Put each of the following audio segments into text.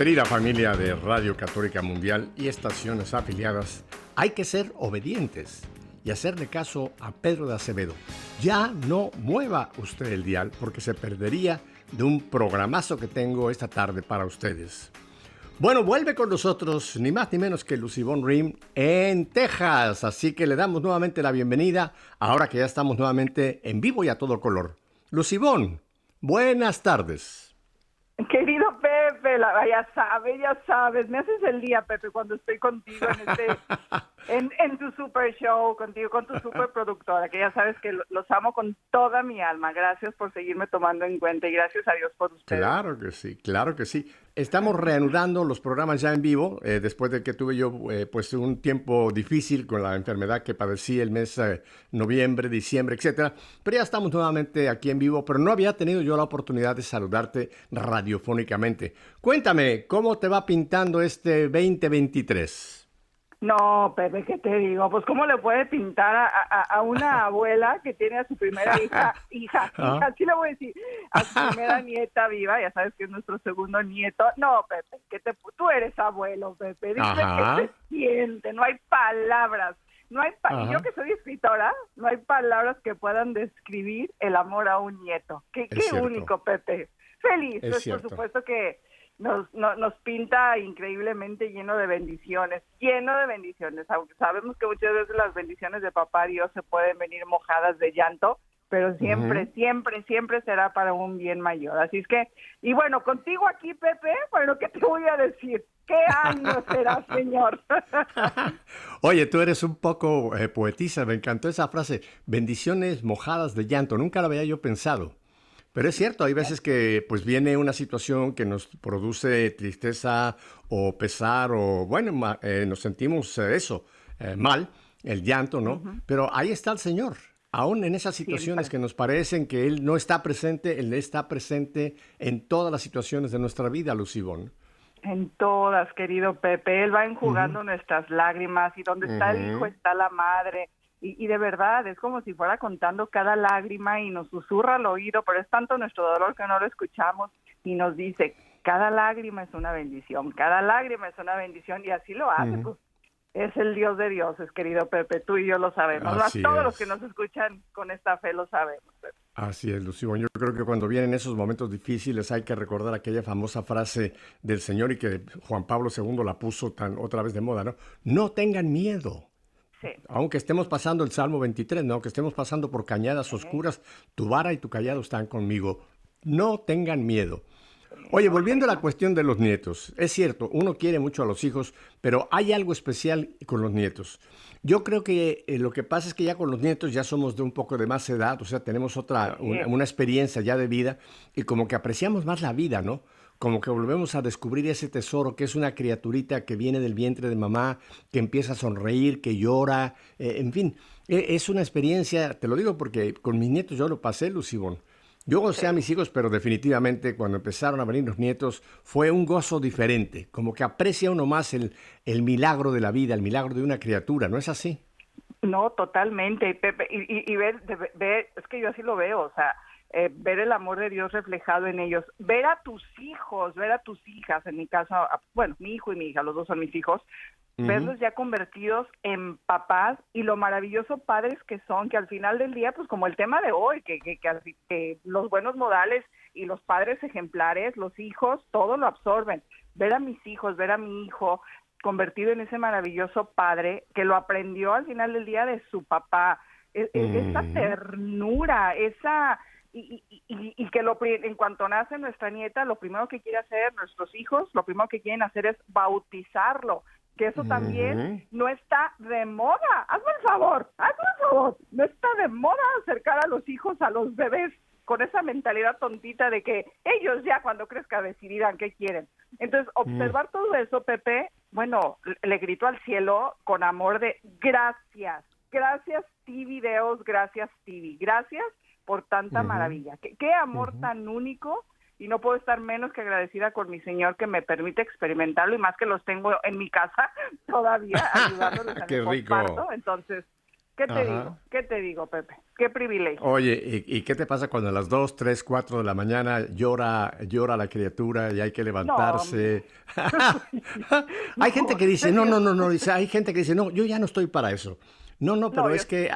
Querida familia de Radio Católica Mundial y estaciones afiliadas, hay que ser obedientes y hacerle caso a Pedro de Acevedo. Ya no mueva usted el dial porque se perdería de un programazo que tengo esta tarde para ustedes. Bueno, vuelve con nosotros ni más ni menos que Lucibón Rim en Texas, así que le damos nuevamente la bienvenida ahora que ya estamos nuevamente en vivo y a todo color. Lucibón, buenas tardes. Querido Pepe, la, ya sabes, ya sabes, me haces el día, Pepe, cuando estoy contigo en este, en, tu super show, contigo, con tu super productora, que ya sabes que los amo con toda mi alma. Gracias por seguirme tomando en cuenta y gracias a Dios por ustedes. Claro que sí, claro que sí. Estamos reanudando los programas ya en vivo, eh, después de que tuve yo eh, pues un tiempo difícil con la enfermedad que padecí el mes eh, noviembre, diciembre, etcétera. Pero ya estamos nuevamente aquí en vivo, pero no había tenido yo la oportunidad de saludarte radiofónicamente. Cuéntame, ¿cómo te va pintando este 2023? No, Pepe, ¿qué te digo? Pues cómo le puede pintar a, una abuela que tiene a su primera hija, hija, ah. hija, así le voy a decir, a su primera nieta viva, ya sabes que es nuestro segundo nieto. No, Pepe, que te, tú eres abuelo, Pepe, dice que se siente, no hay palabras. No hay yo que soy escritora, no hay palabras que puedan describir el amor a un nieto. Qué, qué único, Pepe. Feliz, pues, por supuesto que nos, nos pinta increíblemente lleno de bendiciones, lleno de bendiciones, aunque sabemos que muchas veces las bendiciones de papá Dios se pueden venir mojadas de llanto, pero siempre, siempre, siempre será para un bien mayor. Así es que, y bueno, contigo aquí, Pepe, bueno, ¿qué te voy a decir? ¿Qué año será, señor? Oye, tú eres un poco eh, poetisa, me encantó esa frase, bendiciones mojadas de llanto, nunca la había yo pensado. Pero es cierto, hay veces que pues viene una situación que nos produce tristeza o pesar o bueno, eh, nos sentimos eh, eso, eh, mal, el llanto, ¿no? Pero ahí está el Señor. Aún en esas situaciones que nos parecen que Él no está presente, Él está presente en todas las situaciones de nuestra vida, Lucibón. En todas, querido Pepe. Él va enjugando nuestras lágrimas y donde está el hijo está la madre y, de verdad es como si fuera contando cada lágrima y nos susurra al oído, pero es tanto nuestro dolor que no lo escuchamos y nos dice, cada lágrima es una bendición, cada lágrima es una bendición y así lo hace. Pues, es el Dios de dioses, querido Pepe, tú y yo lo sabemos. Todos los que nos escuchan con esta fe lo sabemos. Así es, Lucio. Yo creo que cuando vienen esos momentos difíciles hay que recordar aquella famosa frase del Señor y que Juan Pablo II la puso tan otra vez de moda, ¿no? No tengan miedo. Aunque estemos pasando el Salmo 23, ¿no? aunque estemos pasando por cañadas oscuras, tu vara y tu callado están conmigo. No tengan miedo. Oye, volviendo a la cuestión de los nietos, es cierto, uno quiere mucho a los hijos, pero hay algo especial con los nietos. Yo creo que eh, lo que pasa es que ya con los nietos ya somos de un poco de más edad, o sea, tenemos otra, una experiencia ya de vida y como que apreciamos más la vida, ¿no? Como que volvemos a descubrir ese tesoro que es una criaturita que viene del vientre de mamá, que empieza a sonreír, que llora, eh, en fin, e, es una experiencia, te lo digo porque con mis nietos yo lo pasé, Lucibón. Yo gocé a mis hijos, pero definitivamente cuando empezaron a venir los nietos fue un gozo diferente, como que aprecia uno más el, el milagro de la vida, el milagro de una criatura, ¿no es así? No, totalmente, Pepe, y, y, ver, es que yo así lo veo, o sea, eh, ver el amor de Dios reflejado en ellos, ver a tus hijos, ver a tus hijas, en mi caso, bueno, mi hijo y mi hija, los dos son mis hijos, verlos ya convertidos en papás y lo maravilloso padres que son, que al final del día, pues como el tema de hoy, que, que, que, los buenos modales y los padres ejemplares, los hijos, todo lo absorben. Ver a mis hijos, ver a mi hijo convertido en ese maravilloso padre que lo aprendió al final del día de su papá, e, e, esa ternura, esa y, y, y, que lo, en cuanto nace nuestra nieta, lo primero que quiere hacer nuestros hijos, lo primero que quieren hacer es bautizarlo, que eso también no está de moda. Hazme el favor, hazme el favor, no está de moda acercar a los hijos, a los bebés con esa mentalidad tontita de que ellos ya cuando crezca decidirán qué quieren. Entonces, Mm. observar todo eso, Pepe, bueno, le grito al cielo con amor de gracias, gracias ti videos, gracias TV, gracias por tanta Ujú. maravilla. Qué, qué amor Ujú. tan único y no puedo estar menos que agradecida con mi señor que me permite experimentarlo y más que los tengo en mi casa todavía ayudándoles en Qué rico. Entonces, ¿qué te Ajá. digo? ¿Qué te digo, Pepe? Qué privilegio. Oye, ¿y, y qué te pasa cuando a las 2, 3, 4 de la mañana llora, llora la criatura y hay que levantarse? hay gente que dice, no, no, no, no, dice, hay gente que dice, no, yo ya no estoy para eso. No, no, pero es que,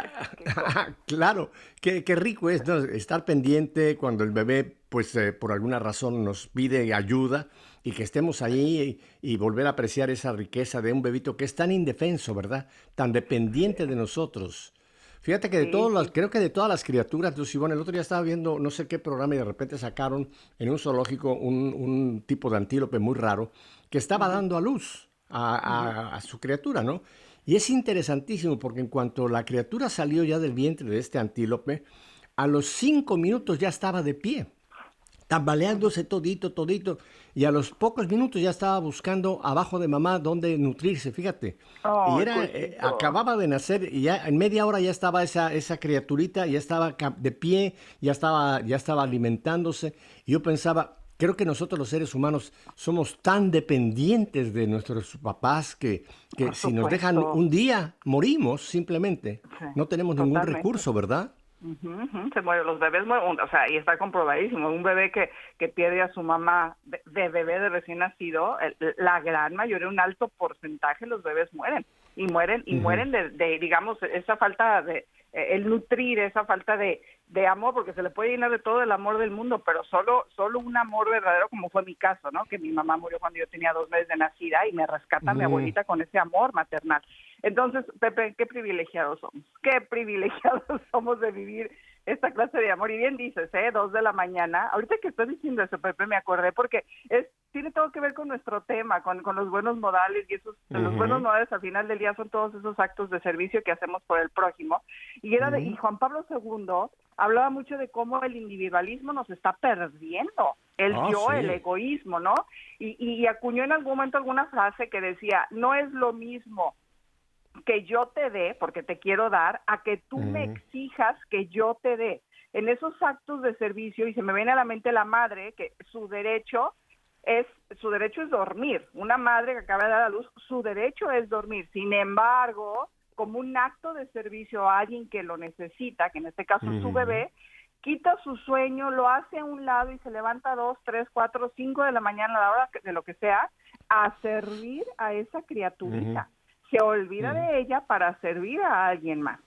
claro, qué, qué rico es ¿no? estar pendiente cuando el bebé, pues eh, por alguna razón nos pide ayuda y que estemos ahí y, y volver a apreciar esa riqueza de un bebito que es tan indefenso, ¿verdad? Tan dependiente de nosotros. Fíjate que de Sí, todas las, creo que de todas las criaturas, Ivonne, el otro día estaba viendo no sé qué programa y de repente sacaron en un zoológico un, un tipo de antílope muy raro que estaba dando a luz a, a- a su criatura, ¿no? Y es interesantísimo porque en cuanto la criatura salió ya del vientre de este antílope, a los cinco minutos ya estaba de pie, tambaleándose todito, todito, y a los pocos minutos ya estaba buscando abajo de mamá dónde nutrirse, fíjate. Y era, eh, acababa de nacer y ya en media hora ya estaba esa, esa criaturita, ya estaba de pie, ya estaba, ya estaba alimentándose. Y yo pensaba, creo que nosotros los seres humanos somos tan dependientes de nuestros papás que, que si nos dejan un día, morimos simplemente. Sí, no tenemos ningún recurso, ¿verdad? Se mueren, los bebés mueren, o sea, y está comprobadísimo, un bebé que, que pierde a su mamá de, de bebé de recién nacido, el- la gran mayoría, un alto porcentaje, los bebés mueren, y mueren, y mueren de, de, digamos, esa falta de, eh, el nutrir, esa falta de, de amor, porque se le puede llenar de todo el amor del mundo, pero solo, solo un amor verdadero, como fue mi caso, ¿no? Que mi mamá murió cuando yo tenía dos meses de nacida y me rescata mi abuelita con ese amor maternal. Entonces, Pepe, qué privilegiados somos, qué privilegiados somos de vivir esta clase de amor. Y bien dices, ¿eh? Dos de la mañana. Ahorita que estoy diciendo eso, Pepe, me acordé porque es tiene todo que ver con nuestro tema, con, con los buenos modales y esos, los buenos modales al final del día son todos esos actos de servicio que hacemos por el prójimo. Y era de, y Juan Pablo II hablaba mucho de cómo el individualismo nos está perdiendo, el Ah, yo, sí. el egoísmo, ¿no? Y, y acuñó en algún momento alguna frase que decía, no es lo mismo que yo te dé, porque te quiero dar, a que tú me exijas que yo te dé. En esos actos de servicio, y se me viene a la mente la madre, que su derecho es, su derecho es dormir. Una madre que acaba de dar a luz, su derecho es dormir. Sin embargo, como un acto de servicio a alguien que lo necesita, que en este caso es su bebé, quita su sueño, lo hace a un lado y se levanta a dos, tres, cuatro, cinco de la mañana a la hora de lo que sea, a servir a esa criaturita. Se olvida de ella para servir a alguien más.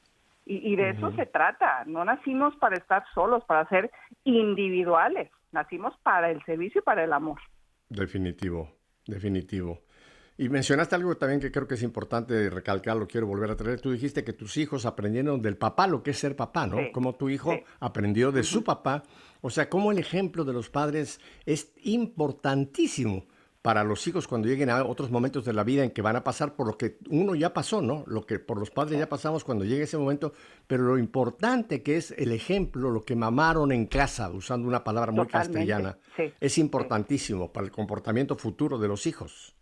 Y, y de eso se trata. No nacimos para estar solos, para ser individuales. Nacimos para el servicio y para el amor. Definitivo, definitivo. Y mencionaste algo también que creo que es importante recalcar, lo quiero volver a traer. Tú dijiste que tus hijos aprendieron del papá lo que es ser papá, ¿no? Sí, Como tu hijo sí. aprendió de su papá. O sea, como el ejemplo de los padres es importantísimo para los hijos cuando lleguen a otros momentos de la vida en que van a pasar por lo que uno ya pasó, ¿no? Lo que por los padres ya pasamos cuando llegue ese momento, pero lo importante que es el ejemplo, lo que mamaron en casa, usando una palabra muy Totalmente, castellana, sí, es importantísimo para el comportamiento futuro de los hijos.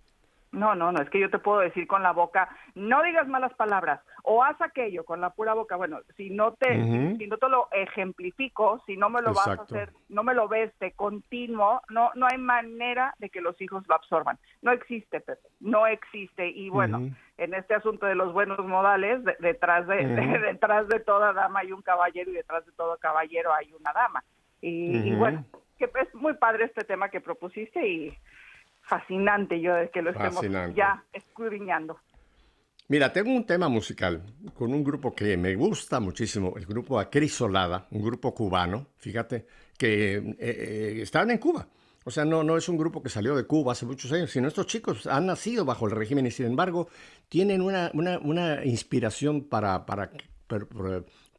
No, no, no, es que yo te puedo decir con la boca, no digas malas palabras o haz aquello con la pura boca. Bueno, si no te, si no te lo ejemplifico, si no me lo vas a hacer, no me lo ves de continuo, no, no hay manera de que los hijos lo absorban. No existe, Pepe, no existe. Y bueno, en este asunto de los buenos modales, de- detrás de, detrás de toda dama hay un caballero y detrás de todo caballero hay una dama. Y, y bueno, que es muy padre este tema que propusiste y fascinante yo de que lo estemos Fascinante. ya escudriñando. Mira, tengo un tema musical con un grupo que me gusta muchísimo, el grupo Acrisolada, un grupo cubano, fíjate, que eh, eh, están en Cuba. O sea, no, no es un grupo que salió de Cuba hace muchos años, sino estos chicos han nacido bajo el régimen y sin embargo tienen una, una, inspiración para, para, per-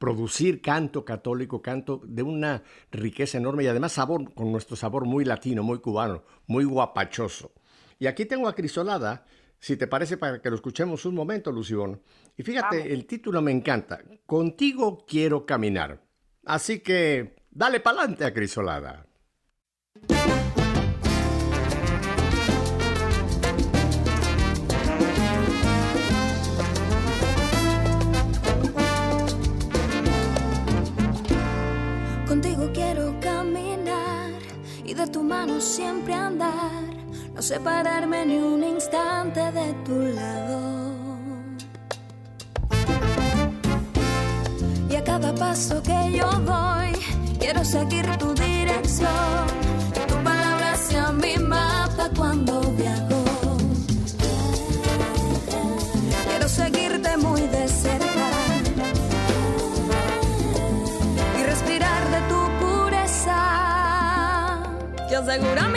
producir canto católico, canto de una riqueza enorme y además sabor, con nuestro sabor muy latino, muy cubano, muy guapachoso. Y aquí tengo a Crisolada, si te parece, para que lo escuchemos un momento, Lucibón. Y fíjate, el título me encanta. Contigo quiero caminar. Así que dale pa'lante a Crisolada. Contigo quiero caminar y de tu mano siempre andar no separarme ni un instante de tu lado. Y a cada paso que yo doy, quiero seguir tu dirección. Tu palabra sea mi mapa cuando viajo. Quiero seguirte muy de cerca y respirar de tu pureza. Que asegura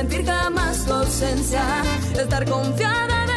sentir jamás tu ausencia, estar confiada.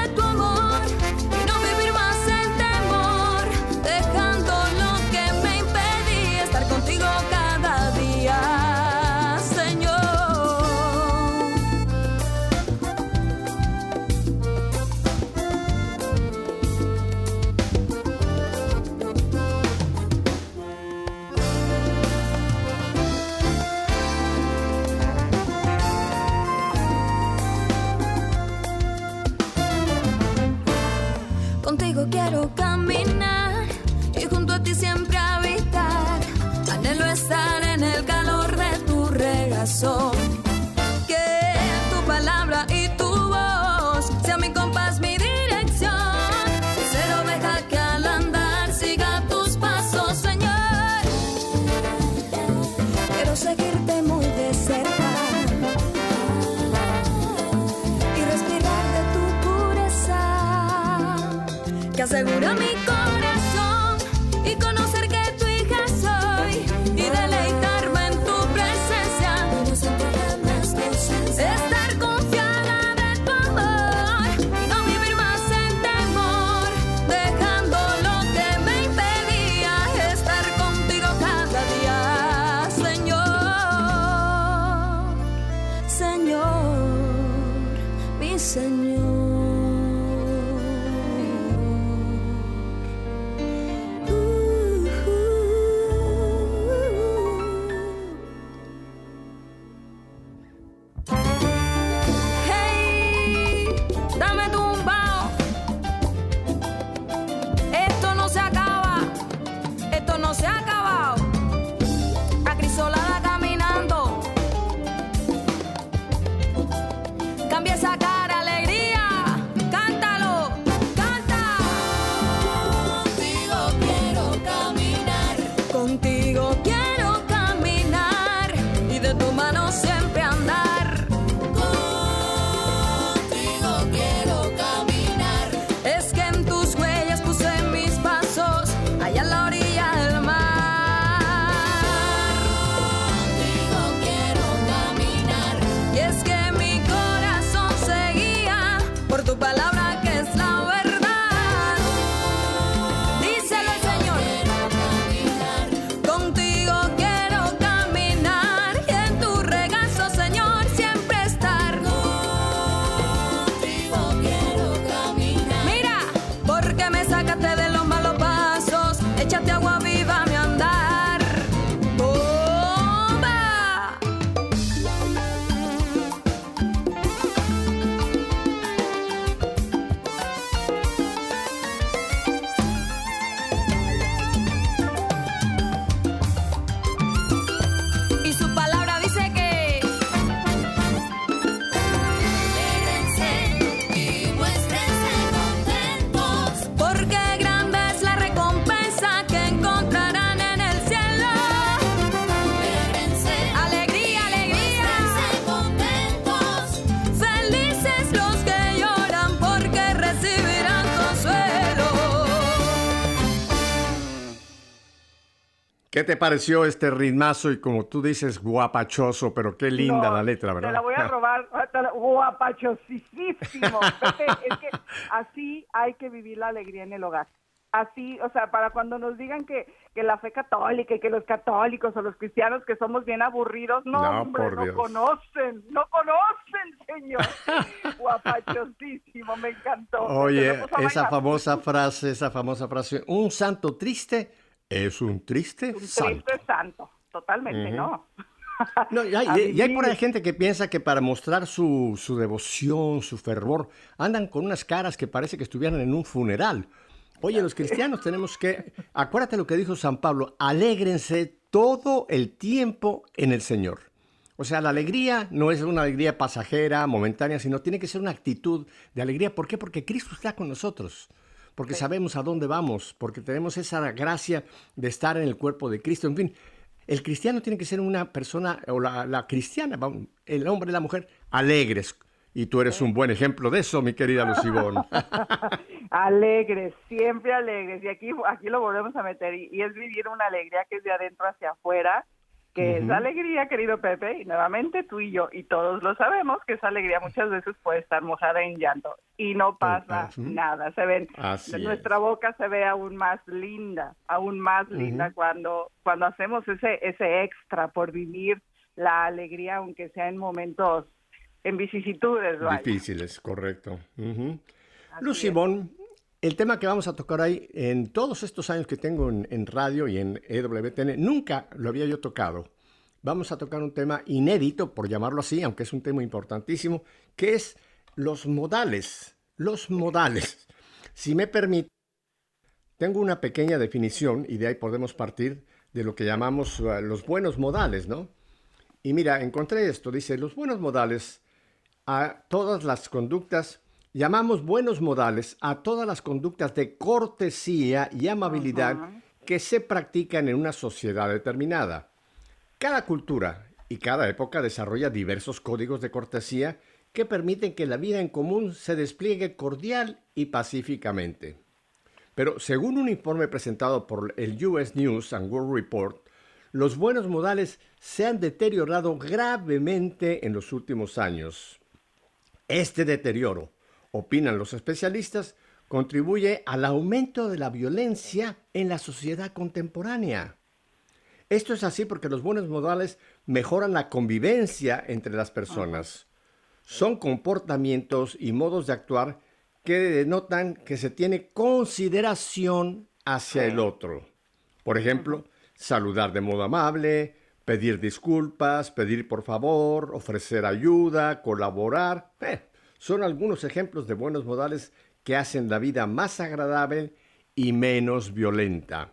¿Qué te pareció este ritmazo y como tú dices, guapachoso, pero qué linda no, la letra, ¿verdad? Te la voy a robar, ah, guapachosísimo. Es que así hay que vivir la alegría en el hogar. Así, o sea, para cuando nos digan que, que la fe católica y que los católicos o los cristianos que somos bien aburridos, no, no hombre, no Dios. conocen, no conocen, señor. Guapachosísimo, me encantó. Oye, esa famosa frase, esa famosa frase, un santo triste es un triste Un santo. triste santo, totalmente. ¿no? No, y hay, y hay por ahí gente que piensa que para mostrar su, su devoción, su fervor, andan con unas caras que parece que estuvieran en un funeral. Oye, los cristianos tenemos que, acuérdate lo que dijo San Pablo, alégrense todo el tiempo en el Señor. O sea, la alegría no es una alegría pasajera, momentánea, sino tiene que ser una actitud de alegría. ¿Por qué? Porque Cristo está con nosotros. Porque sabemos a dónde vamos, porque tenemos esa gracia de estar en el cuerpo de Cristo. En fin, el cristiano tiene que ser una persona, o la, la cristiana, el hombre y la mujer, alegres. Y tú eres un buen ejemplo de eso, mi querida Lucibón. alegres, siempre alegres. Y aquí, aquí lo volvemos a meter. Y, y es vivir una alegría que es de adentro hacia afuera, que es alegría, querido Pepe. Y nuevamente tú y yo, y todos lo sabemos, que esa alegría muchas veces puede estar mojada en llanto. Y no pasa Ujú. nada. Se ven, Así nuestra es. boca se ve aún más linda, aún más linda cuando, cuando hacemos ese, ese extra por vivir la alegría, aunque sea en momentos, en vicisitudes. vaya. Difíciles, correcto. Es. Bon, el tema que vamos a tocar ahí, en todos estos años que tengo en, radio y en EWTN, nunca lo había yo tocado. Vamos a tocar un tema inédito, por llamarlo así, aunque es un tema importantísimo, que es los modales. Los modales. Si me permite, tengo una pequeña definición y de ahí podemos partir de lo que llamamos uh, los buenos modales, ¿no? Y mira, encontré esto, dice, los buenos modales a todas las conductas, llamamos buenos modales a todas las conductas de cortesía y amabilidad que se practican en una sociedad determinada. Cada cultura y cada época desarrolla diversos códigos de cortesía que permiten que la vida en común se despliegue cordial y pacíficamente. Pero según un informe presentado por el US News and World Report, los buenos modales se han deteriorado gravemente en los últimos años. Este deterioro, opinan los especialistas, contribuye al aumento de la violencia en la sociedad contemporánea. Esto es así porque los buenos modales mejoran la convivencia entre las personas. Son comportamientos y modos de actuar que denotan que se tiene consideración hacia el otro. Por ejemplo, saludar de modo amable, pedir disculpas, pedir por favor, ofrecer ayuda, colaborar. Eh, son algunos ejemplos de buenos modales que hacen la vida más agradable y menos violenta.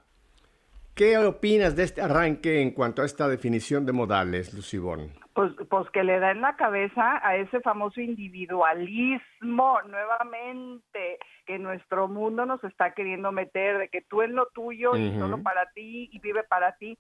¿Qué opinas de este arranque en cuanto a esta definición de modales, Lucibón? Pues, pues que le da en la cabeza a ese famoso individualismo nuevamente que nuestro mundo nos está queriendo meter, de que tú en lo tuyo y solo para ti y vive para ti.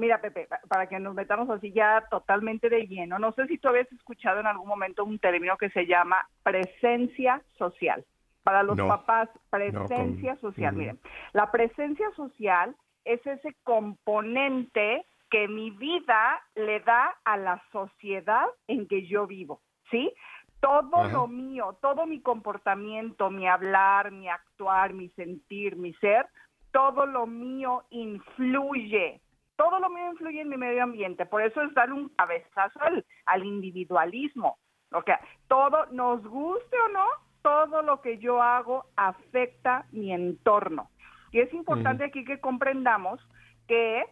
Mira, Pepe, pa- para que nos metamos así ya totalmente de lleno, no sé si tú habías escuchado en algún momento un término que se llama presencia social. Para los No. papás, No, presencia con- social. Miren, la presencia social es ese componente que mi vida le da a la sociedad en que yo vivo, ¿sí? Todo Ajá. lo mío, todo mi comportamiento, mi hablar, mi actuar, mi sentir, mi ser, todo lo mío influye. Todo lo mío influye en mi medio ambiente. Por eso es dar un cabezazo al, al individualismo. O sea, todo, nos guste o no, todo lo que yo hago afecta mi entorno. Y es importante aquí que comprendamos que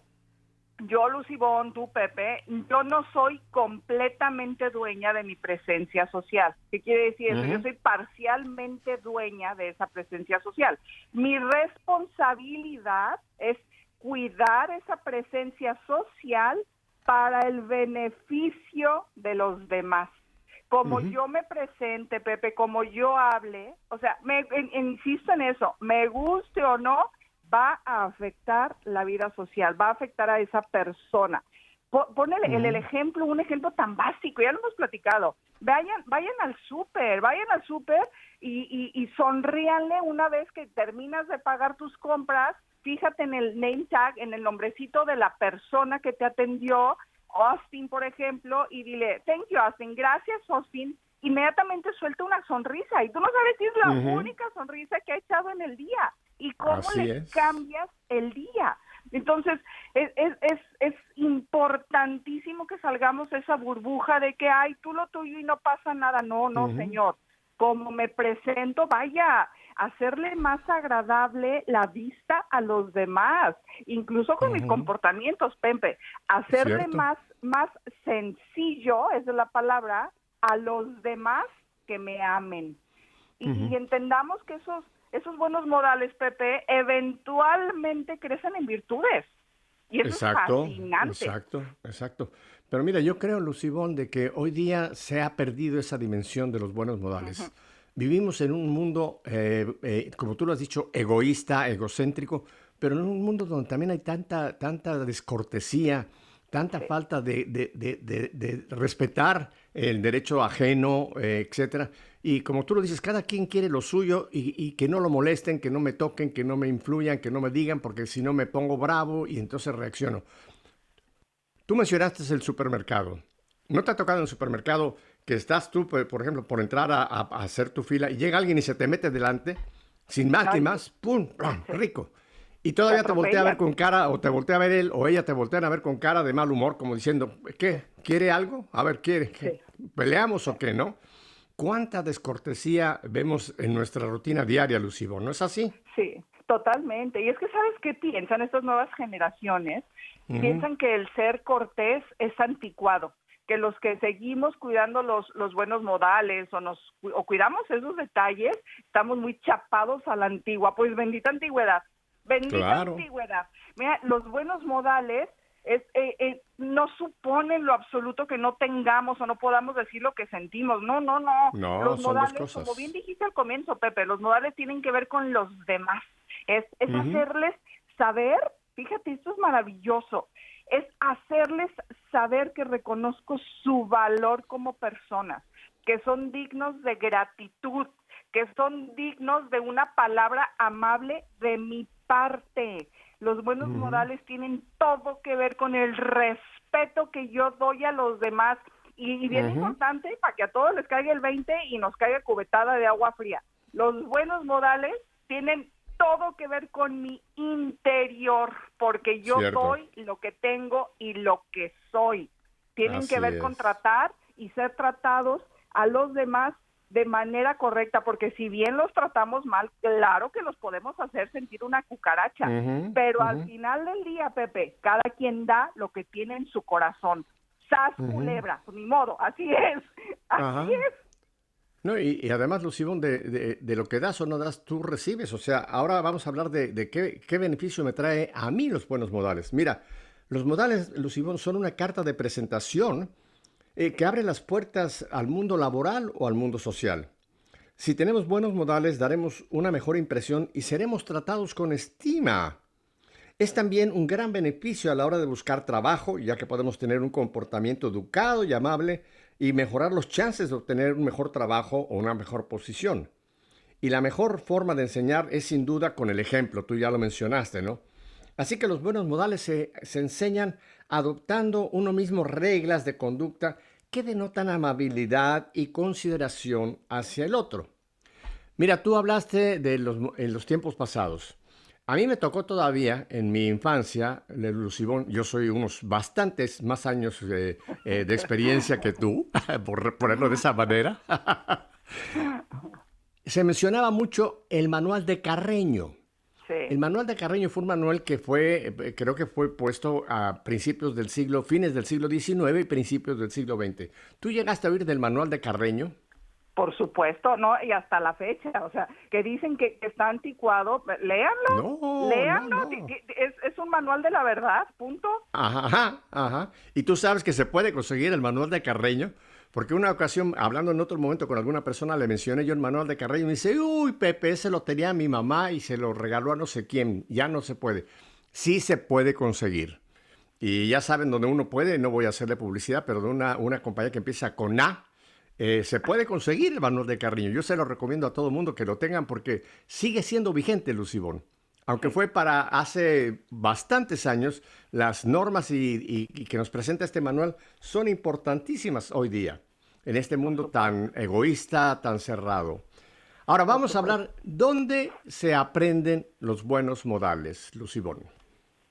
yo, Lucibón, tú, Pepe, yo no soy completamente dueña de mi presencia social. ¿Qué quiere decir eso? Yo soy parcialmente dueña de esa presencia social. Mi responsabilidad es cuidar esa presencia social para el beneficio de los demás. Como yo me presente, Pepe, como yo hable, o sea, me, en- insisto en eso, me guste o no, va a afectar la vida social, va a afectar a esa persona. Po- Ponele el, el ejemplo, un ejemplo tan básico, ya lo hemos platicado. Vayan, vayan al súper, vayan al súper y, y, y sonríanle una vez que terminas de pagar tus compras. Fíjate en el name tag, en el nombrecito de la persona que te atendió, Austin, por ejemplo, y dile, thank you, Austin, gracias, Austin. Inmediatamente suelta una sonrisa y tú no sabes si es la única sonrisa que ha echado en el día. y cómo le cambias el día. Entonces, es, es, es, importantísimo que salgamos de esa burbuja de que, ay, tú lo tuyo y no pasa nada. No, no, señor. Como me presento, vaya, hacerle más agradable la vista a los demás, incluso con mis comportamientos, Pempe, hacerle más, más sencillo, esa es la palabra, a los demás que me amen. y entendamos que esos esos buenos modales, Pepe, eventualmente crecen en virtudes. Y eso exacto, es fascinante. Exacto, exacto. Pero mira, yo creo, Lucibón, de que hoy día se ha perdido esa dimensión de los buenos modales. Vivimos en un mundo, eh, eh, como tú lo has dicho, egoísta, egocéntrico, pero en un mundo donde también hay tanta, tanta descortesía, tanta falta de, de, de, de, respetar el derecho ajeno, eh, etcétera. Y como tú lo dices, cada quien quiere lo suyo y, que no lo molesten, que no me toquen, que no me influyan, que no me digan, porque si no me pongo bravo y entonces reacciono. Tú mencionaste el supermercado. ¿No te ha tocado en el supermercado que estás tú, por ejemplo, por entrar a, hacer tu fila y llega alguien y se te mete delante, sin más ni más, ¡pum! ¡Rico! Y todavía te voltea a ver con cara, o te voltea a ver él, o ella te voltea a ver con cara de mal humor, como diciendo, ¿qué? ¿Quiere algo? A ver, ¿quiere? ¿Peleamos o qué, no? ¿Cuánta descortesía vemos en nuestra rutina diaria, Lucibo? ¿No es así? Sí, totalmente. Y es que, ¿sabes qué piensan estas nuevas generaciones? Piensan que el ser cortés es anticuado que los que seguimos cuidando los, los buenos modales o nos o cuidamos esos detalles, estamos muy chapados a la antigua. Pues bendita antigüedad. Bendita antigüedad. Mira, los buenos modales es, eh, eh, no suponen lo absoluto que no tengamos o no podamos decir lo que sentimos. No, no, no. los modales, como bien dijiste al comienzo, Pepe, los modales tienen que ver con los demás. Es, es hacerles saber, fíjate, esto es maravilloso, es hacerles saber que reconozco su valor como personas, que son dignos de gratitud, que son dignos de una palabra amable de mi parte. Los buenos modales tienen todo que ver con el respeto que yo doy a los demás. Y, bien importante, para que a todos les caiga el 20 y nos caiga cubetada de agua fría. Los buenos modales tienen todo que ver con mi interior, porque yo doy lo que tengo y lo que soy. Tienen que ver con tratar y ser tratados a los demás de manera correcta, porque si bien los tratamos mal, claro que los podemos hacer sentir una cucaracha, pero al final del día, Pepe, cada quien da lo que tiene en su corazón. Sas culebra, pues, ni modo, así es, así es. Y, además, Lucibón, de, de, lo que das o no das, tú recibes. O sea, ahora vamos a hablar de, qué, beneficio me trae a mí los buenos modales. Mira, los modales, Lucibón, son una carta de presentación eh, que abre las puertas al mundo laboral o al mundo social. Si tenemos buenos modales, daremos una mejor impresión y seremos tratados con estima. Es también un gran beneficio a la hora de buscar trabajo, ya que podemos tener un comportamiento educado y amable y mejorar los chances de obtener un mejor trabajo o una mejor posición. Y la mejor forma de enseñar es sin duda con el ejemplo, tú ya lo mencionaste, ¿no? Así que los buenos modales se, se enseñan adoptando uno mismo reglas de conducta que denotan amabilidad y consideración hacia el otro. Mira, tú hablaste de los, en los tiempos pasados. A mí me tocó todavía en mi infancia, Lucibón, yo soy unos bastantes más años eh, de experiencia que tú, por ponerlo de esa manera. Se mencionaba mucho el manual de Carreño. El manual de Carreño fue un manual que fue, eh, creo que fue puesto a principios del siglo, fines del siglo XIX y principios del siglo XX. ¿Tú llegaste a oír del manual de Carreño? Por supuesto, no, y hasta la fecha, o sea, que dicen que, está anticuado, léanlo, no, léanlo, Es, es, un manual de la verdad, punto. Ajá, ajá, y tú sabes que se puede conseguir el manual de Carreño porque una ocasión, hablando en otro momento con alguna persona, le mencioné yo el manual de Carreño y me dice, uy, Pepe, ese lo tenía mi mamá y se lo regaló a no sé quién, ya no se puede. Sí se puede conseguir. Y ya saben dónde uno puede, no voy a hacerle publicidad, pero de una, una compañía que empieza con A, eh, se puede conseguir el manual de Carreño. Yo se lo recomiendo a todo mundo que lo tengan porque sigue siendo vigente, Lucibón. Aunque fue para hace bastantes años, las normas y, que nos presenta este manual son importantísimas hoy día, en este mundo tan egoísta, tan cerrado. Ahora vamos a hablar, ¿dónde se aprenden los buenos modales, Lucibón?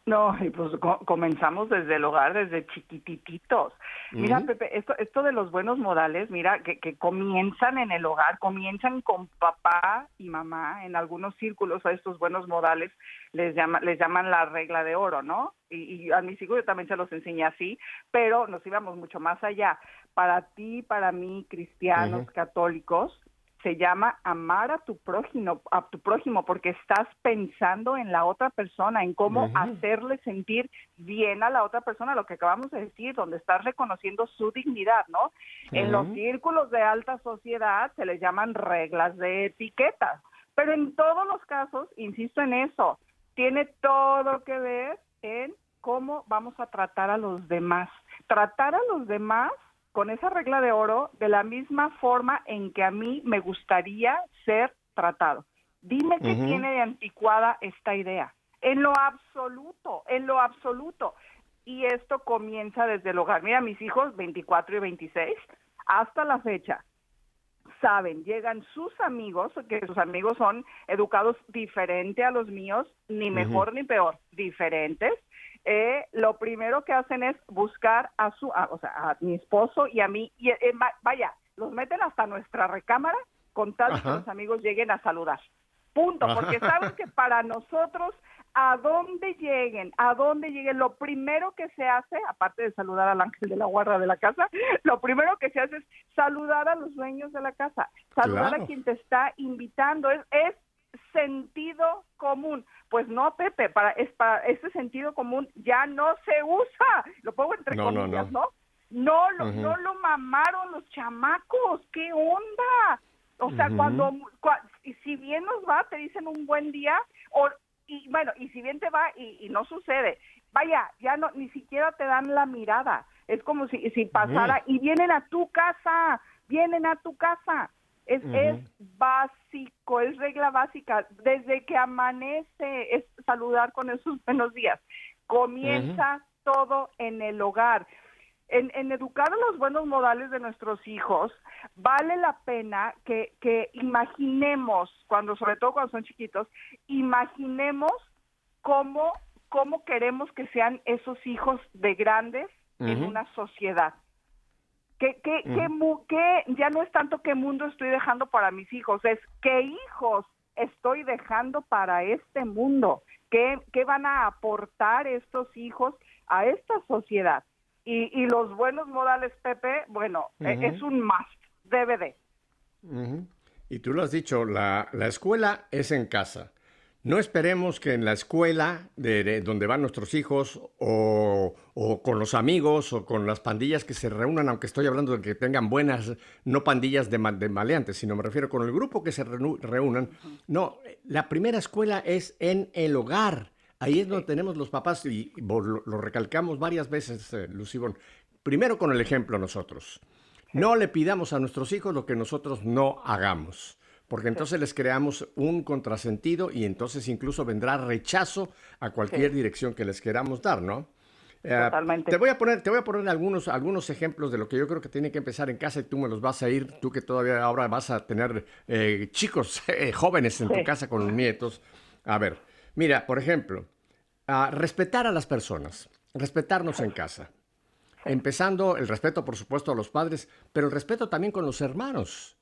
No, y pues comenzamos desde el hogar, desde chiquitititos. Mira, Pepe, esto, esto de los buenos modales, mira, que, que comienzan en el hogar, comienzan con papá y mamá, en algunos círculos a estos buenos modales les, llama, les llaman la regla de oro, ¿no? Y, a mis hijos yo también se los enseñé así, pero nos íbamos mucho más allá. Para ti, para mí, cristianos, católicos, se llama amar a tu prójimo, a tu prójimo, porque estás pensando en la otra persona, en cómo hacerle sentir bien a la otra persona, lo que acabamos de decir, donde estás reconociendo su dignidad, ¿no? En los círculos de alta sociedad se les llaman reglas de etiqueta, pero en todos los casos, insisto en eso, tiene todo que ver en cómo vamos a tratar a los demás. Tratar a los demás con esa regla de oro de la misma forma en que a mí me gustaría ser tratado. Dime qué tiene de anticuada esta idea. En lo absoluto, en lo absoluto. Y esto comienza desde el hogar. Mira, mis hijos, 24 y 26, hasta la fecha, saben, llegan sus amigos, que sus amigos son educados diferente a los míos, ni mejor ni peor, diferentes, eh, lo primero que hacen es buscar a su, o sea, a mi esposo y a mí, y eh, vaya, los meten hasta nuestra recámara con tal que los amigos lleguen a saludar. Punto, porque saben que para nosotros, a dónde lleguen, a dónde lleguen, lo primero que se hace, aparte de saludar al ángel de la guarda de la casa, lo primero que se hace es saludar a los dueños de la casa, saludar a quien te está invitando, es, es sentido común. Pues no, Pepe, para, es para ese sentido común ya no se usa. Lo pongo entre comillas, ¿no? No, lo, no lo mamaron los chamacos. ¿Qué onda? O sea, cuando, si bien nos va, te dicen un buen día, o, y bueno, y si bien te va y, y no sucede, vaya, ya no, ni siquiera te dan la mirada. Es como si, si pasara, y vienen a tu casa, vienen a tu casa. Es, es básico, es regla básica. Desde que amanece es saludar con esos buenos días. Comienza todo en el hogar. En, en, educar a los buenos modales de nuestros hijos, vale la pena que, que imaginemos, cuando, sobre todo cuando son chiquitos, imaginemos cómo, cómo queremos que sean esos hijos de grandes en una sociedad. Que, que, que, ya no es tanto qué mundo estoy dejando para mis hijos, es qué hijos estoy dejando para este mundo, qué, qué van a aportar estos hijos a esta sociedad. Y, y los buenos modales, Pepe, bueno, e, es un must, debe de. Y tú lo has dicho, la, la escuela es en casa. No esperemos que en la escuela de, donde van nuestros hijos o, con los amigos o con las pandillas que se reúnan, aunque estoy hablando de que tengan buenas, no pandillas de, maleantes, sino me refiero con el grupo que se reúnan. No, la primera escuela es en el hogar. Ahí es donde tenemos los papás y lo, recalcamos varias veces, eh, Lucibón. Primero con el ejemplo nosotros. No le pidamos a nuestros hijos lo que nosotros no hagamos porque entonces les creamos un contrasentido y entonces incluso vendrá rechazo a cualquier dirección que les queramos dar, ¿no? Eh, Totalmente. te voy a poner, te voy a poner algunos, algunos ejemplos de lo que yo creo que tiene que empezar en casa y tú me los vas a ir, tú que todavía ahora vas a tener eh, chicos eh, jóvenes en tu casa con los nietos. A ver, mira, por ejemplo, respetar a las personas, respetarnos en casa. Empezando el respeto, por supuesto, a los padres, pero el respeto también con los hermanos.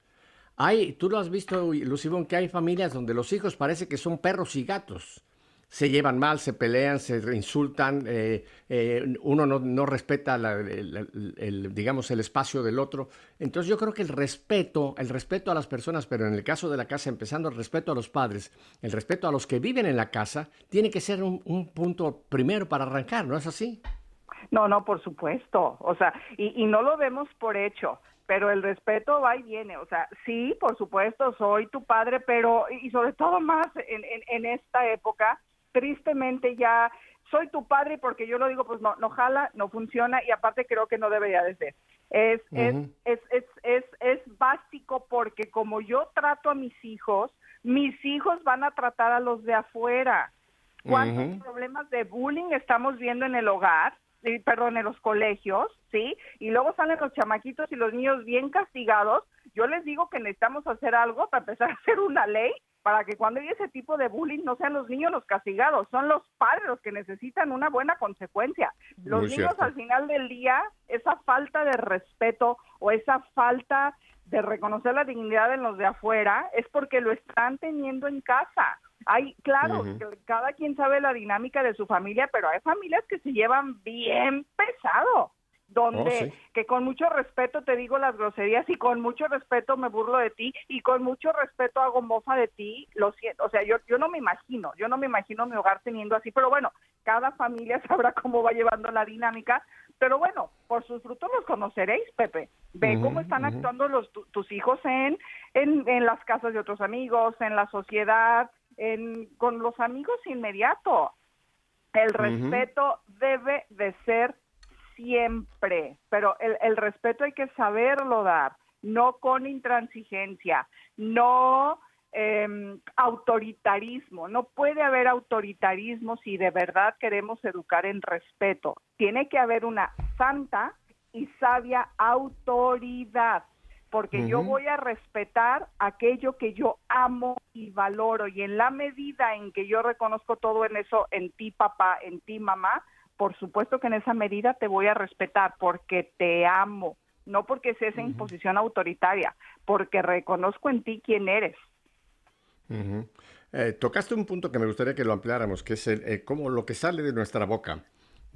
Hay, tú lo has visto, Lucibón, que hay familias donde los hijos parece que son perros y gatos. Se llevan mal, se pelean, se insultan, eh, eh, uno no, respeta el, digamos, el espacio del otro. Entonces yo creo que el respeto, el respeto a las personas, pero en el caso de la casa, empezando el respeto a los padres, el respeto a los que viven en la casa, tiene que ser un, un punto primero para arrancar, ¿no es así? No, no, por supuesto. O sea, y no lo vemos por hecho pero el respeto va y viene, o sea, sí, por supuesto, soy tu padre, pero, y sobre todo más en, en, esta época, tristemente ya soy tu padre porque yo lo digo, pues no, no jala, no funciona y aparte creo que no debería de ser. Es, es, es, es, es, es básico porque como yo trato a mis hijos, mis hijos van a tratar a los de afuera. ¿Cuántos problemas de bullying estamos viendo en el hogar? Perdón, en los colegios, ¿sí? Y luego salen los chamaquitos y los niños bien castigados yo les digo que necesitamos hacer algo para empezar a hacer una ley para que cuando hay ese tipo de bullying no sean los niños los castigados, son los padres los que necesitan una buena consecuencia. Los niños al final del día, esa falta de respeto o esa falta de reconocer la dignidad en los de afuera es porque lo están teniendo en casa. Hay, claro, cada quien sabe la dinámica de su familia, pero hay familias que se llevan bien pesado donde oh, que con mucho respeto te digo las groserías y con mucho respeto me burlo de ti y con mucho respeto hago mofa de ti, lo siento, o sea, yo, yo no me imagino, yo no me imagino mi hogar teniendo así, pero bueno, cada familia sabrá cómo va llevando la dinámica, pero bueno, por sus frutos los conoceréis, Pepe. Ve cómo están actuando los tus hijos en, en, en las casas de otros amigos, en la sociedad, en, con los amigos inmediatos. El respeto debe de ser siempre, pero el, respeto hay que saberlo dar, no con intransigencia, no em, autoritarismo. No puede haber autoritarismo si de verdad queremos educar en respeto. Tiene que haber una santa y sabia autoridad, porque yo voy a respetar aquello que yo amo y valoro y en la medida en que yo reconozco todo en eso, en ti papá, en ti mamá, por supuesto que en esa medida te voy a respetar porque te amo, no porque sea esa imposición autoritaria, porque reconozco en ti quién eres. Eh, tocaste un punto que me gustaría que lo ampliáramos, que es el, eh, como lo que sale de nuestra boca.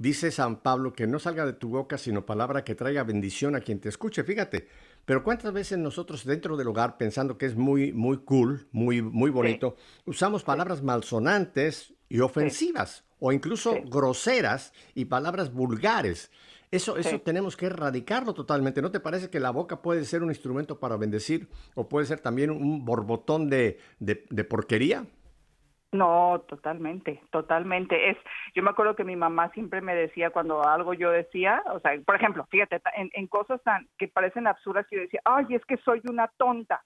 Dice San Pablo que no salga de tu boca sino palabra que traiga bendición a quien te escuche. Fíjate, pero cuántas veces nosotros dentro del hogar, pensando que es muy, muy cool, muy, muy bonito, usamos palabras malsonantes y ofensivas o incluso groseras y palabras vulgares. Eso, eso tenemos que erradicarlo totalmente. ¿No te parece que la boca puede ser un instrumento para bendecir o puede ser también un borbotón de, de, porquería? No, totalmente, totalmente. Es, yo me acuerdo que mi mamá siempre me decía cuando algo yo decía, o sea, por ejemplo, fíjate, en, en cosas tan que parecen absurdas, yo decía, ay, es que soy una tonta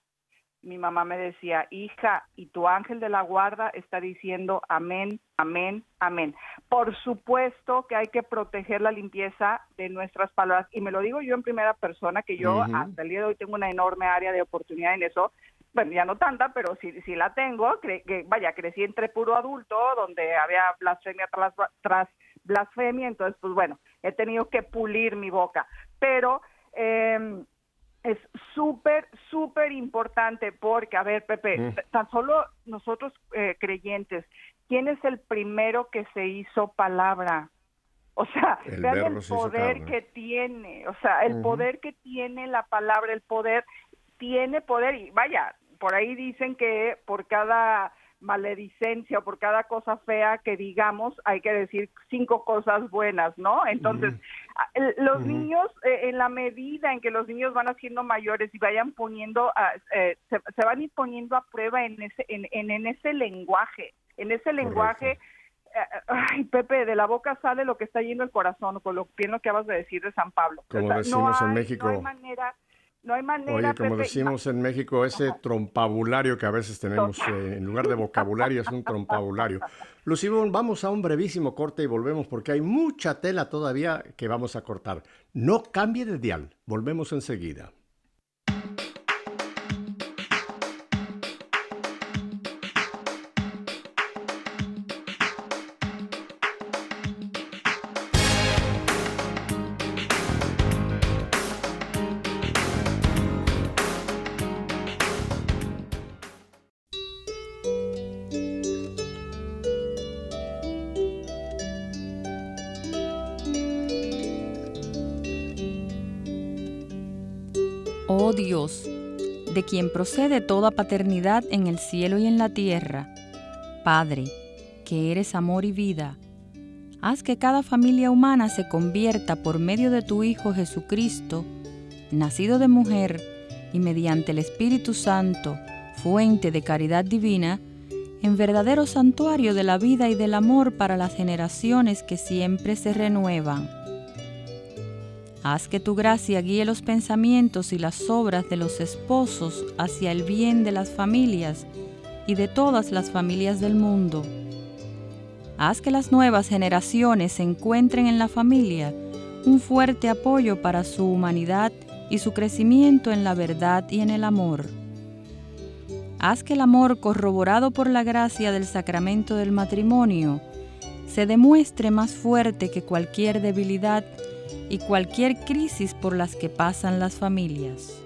mi mamá me decía, hija, y tu ángel de la guarda está diciendo amén, amén, amén. Por supuesto que hay que proteger la limpieza de nuestras palabras, y me lo digo yo en primera persona, que yo hasta el día de hoy tengo una enorme área de oportunidad en eso, bueno, ya no tanta, pero sí, sí la tengo, que, vaya, crecí entre puro adulto, donde había blasfemia tras, tras blasfemia, entonces, pues bueno, he tenido que pulir mi boca, pero... Eh, es súper, súper importante porque, a ver, Pepe, mm. tan solo nosotros eh, creyentes, ¿quién es el primero que se hizo palabra? O sea, vean el poder que tiene, o sea, el poder que tiene la palabra, el poder, tiene poder, y vaya, por ahí dicen que por cada maledicencia o por cada cosa fea que digamos hay que decir cinco cosas buenas, ¿no? Entonces, los niños, eh, en la medida en que los niños van haciendo mayores y vayan poniendo, eh, se, van a ir poniendo a prueba en ese, en, en, ese lenguaje, en ese lenguaje. Eh, ay, Pepe, de la boca sale lo que está yendo el corazón, con lo bien lo que acabas de decir de San Pablo. Como decimos en México. No hay manera, no hay manera. Oye, como decimos en México, ese trompabulario que a veces tenemos, eh, en lugar de vocabulario, es un trompabulario. Lucibón, vamos a un brevísimo corte y volvemos porque hay mucha tela todavía que vamos a cortar. No cambie de dial, volvemos enseguida. Quien procede toda paternidad en el cielo y en la tierra. Padre, que eres amor y vida, haz que cada familia humana se convierta por medio de tu Hijo Jesucristo, nacido de mujer y mediante el Espíritu Santo, fuente de caridad divina, en verdadero santuario de la vida y del amor para las generaciones que siempre se renuevan Haz que tu gracia guíe los pensamientos y las obras de los esposos hacia el bien de las familias y de todas las familias del mundo. Haz que las nuevas generaciones encuentren en la familia un fuerte apoyo para su humanidad y su crecimiento en la verdad y en el amor. Haz que el amor corroborado por la gracia del sacramento del matrimonio se demuestre más fuerte que cualquier debilidad y cualquier crisis por las que pasan las familias.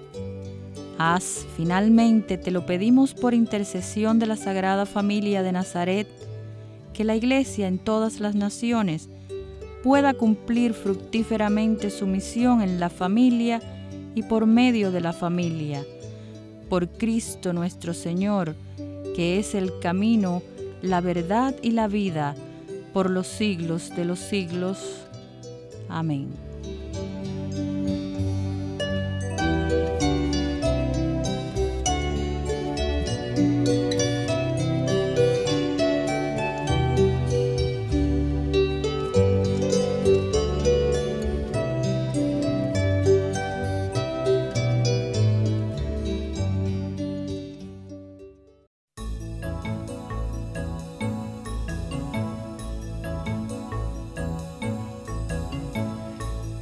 Haz, finalmente, te lo pedimos por intercesión de la Sagrada Familia de Nazaret, que la Iglesia en todas las naciones pueda cumplir fructíferamente su misión en la familia y por medio de la familia. Por Cristo nuestro Señor, que es el camino, la verdad y la vida, por los siglos de los siglos. Amén.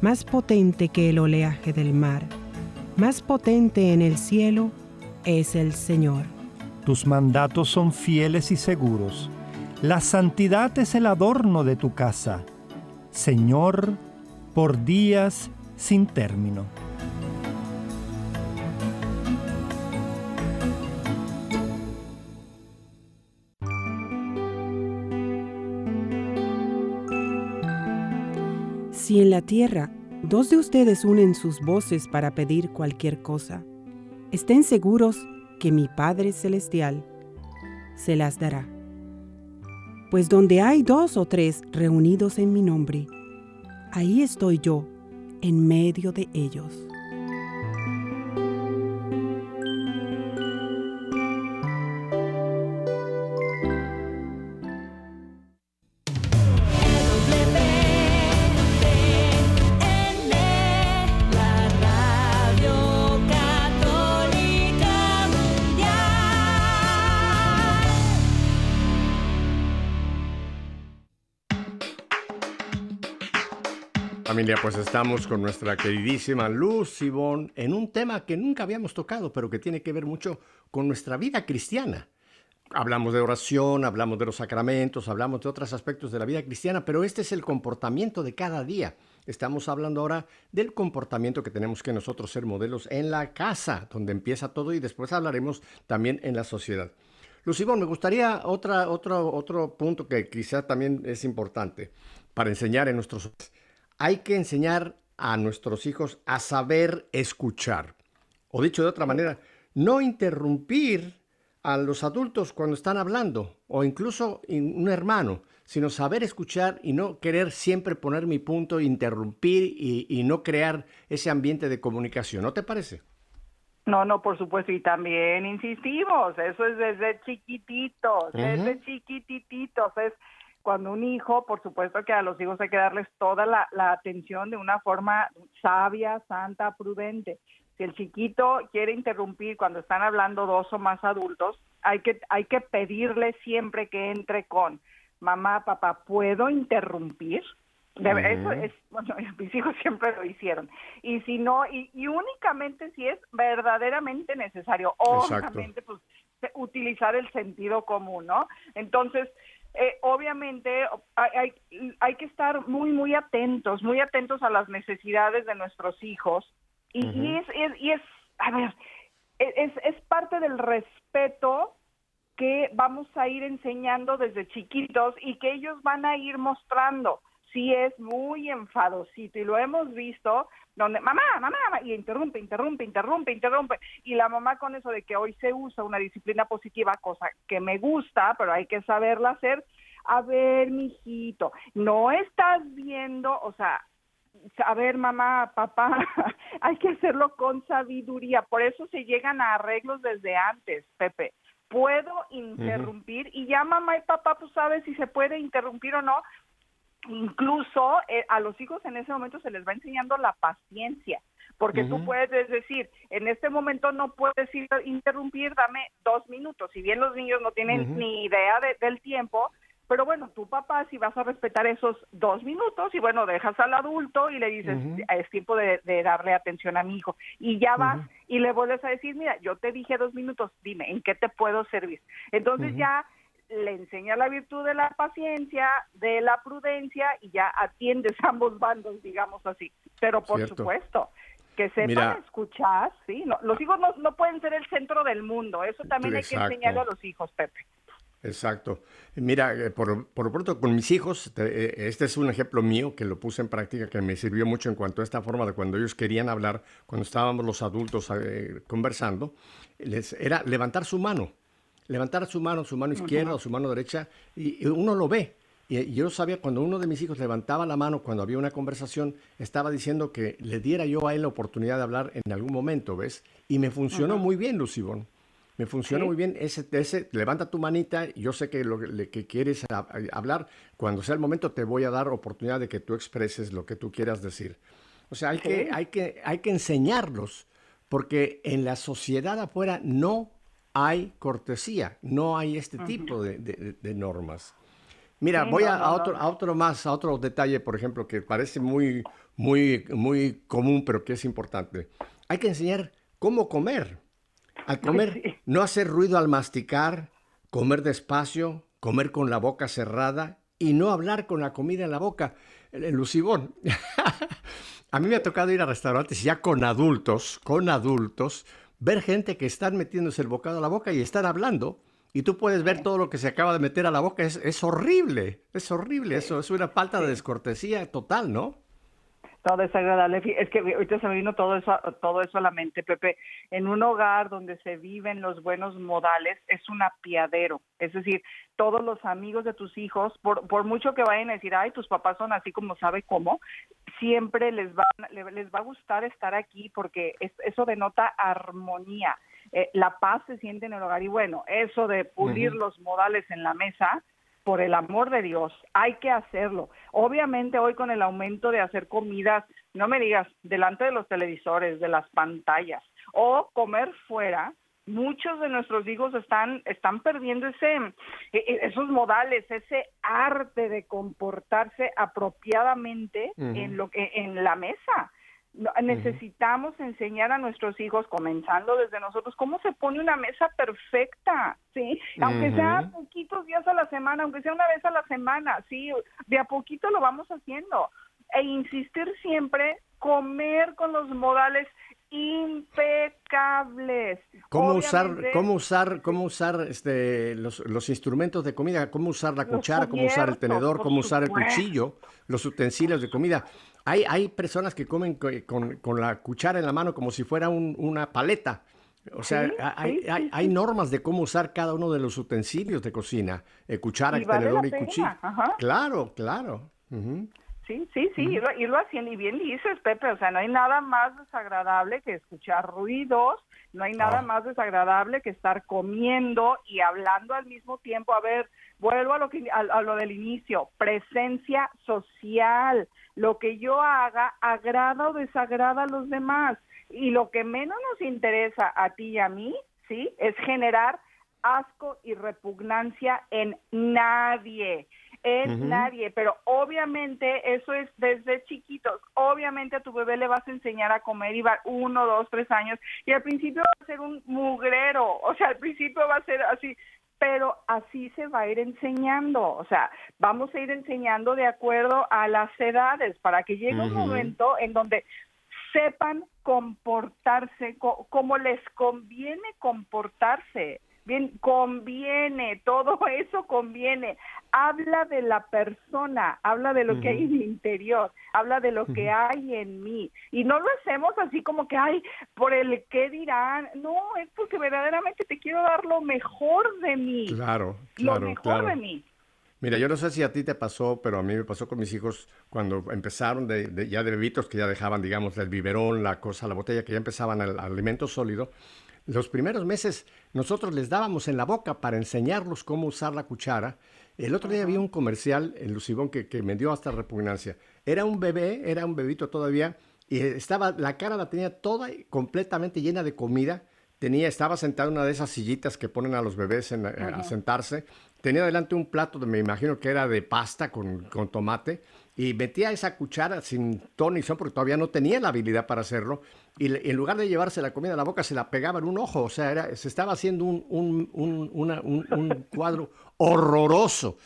más potente que el oleaje del mar, más potente en el cielo es el Señor. Tus mandatos son fieles y seguros. La santidad es el adorno de tu casa. Señor, por días sin término. Si en la tierra dos de ustedes unen sus voces para pedir cualquier cosa, estén seguros que mi Padre Celestial se las dará. Pues donde hay dos o tres reunidos en mi nombre, ahí estoy yo en medio de ellos. Familia, pues estamos con nuestra queridísima Luz Sibón en un tema que nunca habíamos tocado, pero que tiene que ver mucho con nuestra vida cristiana. Hablamos de oración, hablamos de los sacramentos, hablamos de otros aspectos de la vida cristiana, pero este es el comportamiento de cada día. Estamos hablando ahora del comportamiento que tenemos que nosotros ser modelos en la casa, donde empieza todo, y después hablaremos también en la sociedad. Lucibón, me gustaría otro, otro punto que quizá también es importante para enseñar en nuestros hay que enseñar a nuestros hijos a saber escuchar. O dicho de otra manera, no interrumpir a los adultos cuando están hablando, o incluso un hermano, sino saber escuchar y no querer siempre poner mi punto, interrumpir y, no crear ese ambiente de comunicación. ¿No te parece? No, no, por supuesto, y también insistimos, eso es desde chiquititos, desde chiquititos, es cuando un hijo, por supuesto que a los hijos hay que darles toda la, atención de una forma sabia, santa, prudente. Si el chiquito quiere interrumpir cuando están hablando dos o más adultos, hay que, hay que pedirle siempre que entre con, mamá, papá, ¿puedo interrumpir? Eso es, bueno, mis hijos siempre lo hicieron. Y si no, y, únicamente si es verdaderamente necesario, obviamente, pues utilizar el sentido común, ¿no? Entonces, eh, obviamente hay, hay, que estar muy, muy atentos, muy atentos a las necesidades de nuestros hijos. Y, es, y es, a ver, es, es parte del respeto que vamos a ir enseñando desde chiquitos y que ellos van a ir mostrando. Si es muy enfadosito y lo hemos visto, donde mamá, mamá, y interrumpe, interrumpe, interrumpe, interrumpe. Y la mamá con eso de que hoy se usa una disciplina positiva, cosa que me gusta, pero hay que saberla hacer. A ver, mijito, no estás viendo, o sea, a ver, mamá, papá, hay que hacerlo con sabiduría. Por eso se llegan a arreglos desde antes, Pepe. Puedo interrumpir y ya mamá y papá, pues sabe si se puede interrumpir o no. Incluso eh, a los hijos en ese momento se les va enseñando la paciencia porque tú puedes decir, en este momento no puedes interrumpir, dame dos minutos. Si bien los niños no tienen ni idea del tiempo, pero bueno, tu papá si vas a respetar esos dos minutos y bueno, dejas al adulto y le dices, es tiempo de, darle atención a mi hijo. Y ya vas y le vuelves a decir, mira, yo te dije dos minutos, dime, ¿en qué te puedo servir? Entonces ya le enseña la virtud de la paciencia, de la prudencia y ya atiendes ambos bandos, digamos así. Pero por supuesto, que sepan escuchar, sí, los hijos no, pueden ser el centro del mundo, eso también hay que enseñarle a los hijos, Pepe. Exacto. Mira, eh, por, por pronto con mis hijos, eh, este es un ejemplo mío que lo puse en práctica, que me sirvió mucho en cuanto a esta forma de cuando ellos querían hablar, cuando estábamos los adultos eh, conversando, les, era levantar su mano, levantar su mano, su mano izquierda o su mano derecha, y uno lo ve, y yo sabía, cuando uno de mis hijos levantaba la mano cuando había una conversación, estaba diciendo que le diera yo a él la oportunidad de hablar en algún momento, ¿ves? Y me funcionó muy bien, Lucibón. Me funcionó muy bien ese, ese, levanta tu manita, yo sé que lo que quieres hablar, cuando sea el momento te voy a dar oportunidad de que tú expreses lo que tú quieras decir. O sea, hay, que, hay, que, hay que enseñarlos, porque en la sociedad afuera no hay cortesía, no hay este tipo de normas. Mira, voy a, otro, a otro más, a otro detalle, por ejemplo, que parece muy, muy, muy común, pero que es importante. Hay que enseñar cómo comer. Al comer, no hacer ruido al masticar, comer despacio, comer con la boca cerrada y no hablar con la comida en la boca. El lucibón. a mí me ha tocado ir a restaurantes ya con adultos, con adultos, ver gente que están metiéndose el bocado a la boca y están hablando y tú puedes ver todo lo que se acaba de meter a la boca. Es, es horrible, es horrible. Eso es una falta de descortesía total, ¿no? Todo desagradable. Es que ahorita se me vino todo eso, todo eso a la mente, Pepe. En un hogar donde se viven los buenos modales es un apiadero. Es decir, todos los amigos de tus hijos, por, por mucho que vayan a decir, ay, tus papás son así como sabe cómo, siempre les va, les va a gustar estar aquí porque eso denota armonía eh, la paz se siente en el hogar. Y bueno, eso de pulir los modales en la mesa, por el amor de Dios, hay que hacerlo. Obviamente hoy con el aumento de hacer comidas, no me digas, delante de los televisores, de las pantallas, o comer fuera, muchos de nuestros hijos están están perdiendo ese e, e, esos modales ese arte de comportarse apropiadamente en lo que en la mesa necesitamos enseñar a nuestros hijos, comenzando desde nosotros, cómo se pone una mesa perfecta, ¿sí? Aunque sea poquitos días a la semana, aunque sea una vez a la semana, ¿sí? De a poquito lo vamos haciendo. E insistir siempre, comer con los modales impecables. ¿Cómo usar, cómo usar, cómo usar este, los, los, instrumentos de comida? ¿Cómo usar la cuchara? ¿Cómo usar el tenedor? ¿Cómo usar el cuchillo? Los utensilios de comida. Hay, hay personas que comen con, con, la cuchara en la mano como si fuera una paleta. O sea, hay, hay, hay, normas de cómo usar cada uno de los utensilios de cocina, eh, cuchara, tenedor y cuchillo. Claro, claro. Sí, sí, sí, y, lo, hacían, y bien dices, Pepe, o sea, no hay nada más desagradable que escuchar ruidos, no hay nada ah. más desagradable que estar comiendo y hablando al mismo tiempo. A ver, vuelvo a lo, que, a lo del inicio, presencia social lo que yo haga agrada o desagrada a los demás. Y lo que menos nos interesa a ti y a mí, ¿sí? Es generar asco y repugnancia en nadie, en nadie, pero obviamente eso es desde chiquitos, obviamente a tu bebé le vas a enseñar a comer y va uno, dos, tres años y al principio va a ser un mugrero, o sea, al principio va a ser así, pero así se va a ir enseñando, o sea, vamos a ir enseñando de acuerdo a las edades para que llegue un momento en donde sepan comportarse como les conviene comportarse. Bien, conviene, todo eso conviene. Habla de la persona, habla de lo que hay en el interior, habla de lo que hay en mí. Y no lo hacemos así como que, ay, por el qué dirán. No, es porque verdaderamente te quiero dar lo mejor de mí. Claro, claro. Lo mejor de mí. Mira, yo no sé si a ti te pasó, pero a mí me pasó con mis hijos cuando empezaron de, ya de bebitos que ya dejaban, digamos, el biberón, la cosa, la botella, que ya empezaban al alimento sólido. Los primeros meses nosotros les dábamos en la boca para enseñarlos cómo usar la cuchara. El otro día había un comercial en Lucibón que, que me dio hasta repugnancia. Era un bebé, era un bebito todavía, y estaba, la cara la tenía toda completamente llena de comida. Tenía, estaba sentado en una de esas sillitas que ponen a los bebés en, a sentarse tenía delante un plato, de, me imagino que era de pasta con, tomate, y metía esa cuchara sin ton ni son, porque todavía no tenía la habilidad para hacerlo, y en lugar de llevarse la comida a la boca, se la pegaba en un ojo, o sea, se estaba haciendo un, un, cuadro horroroso.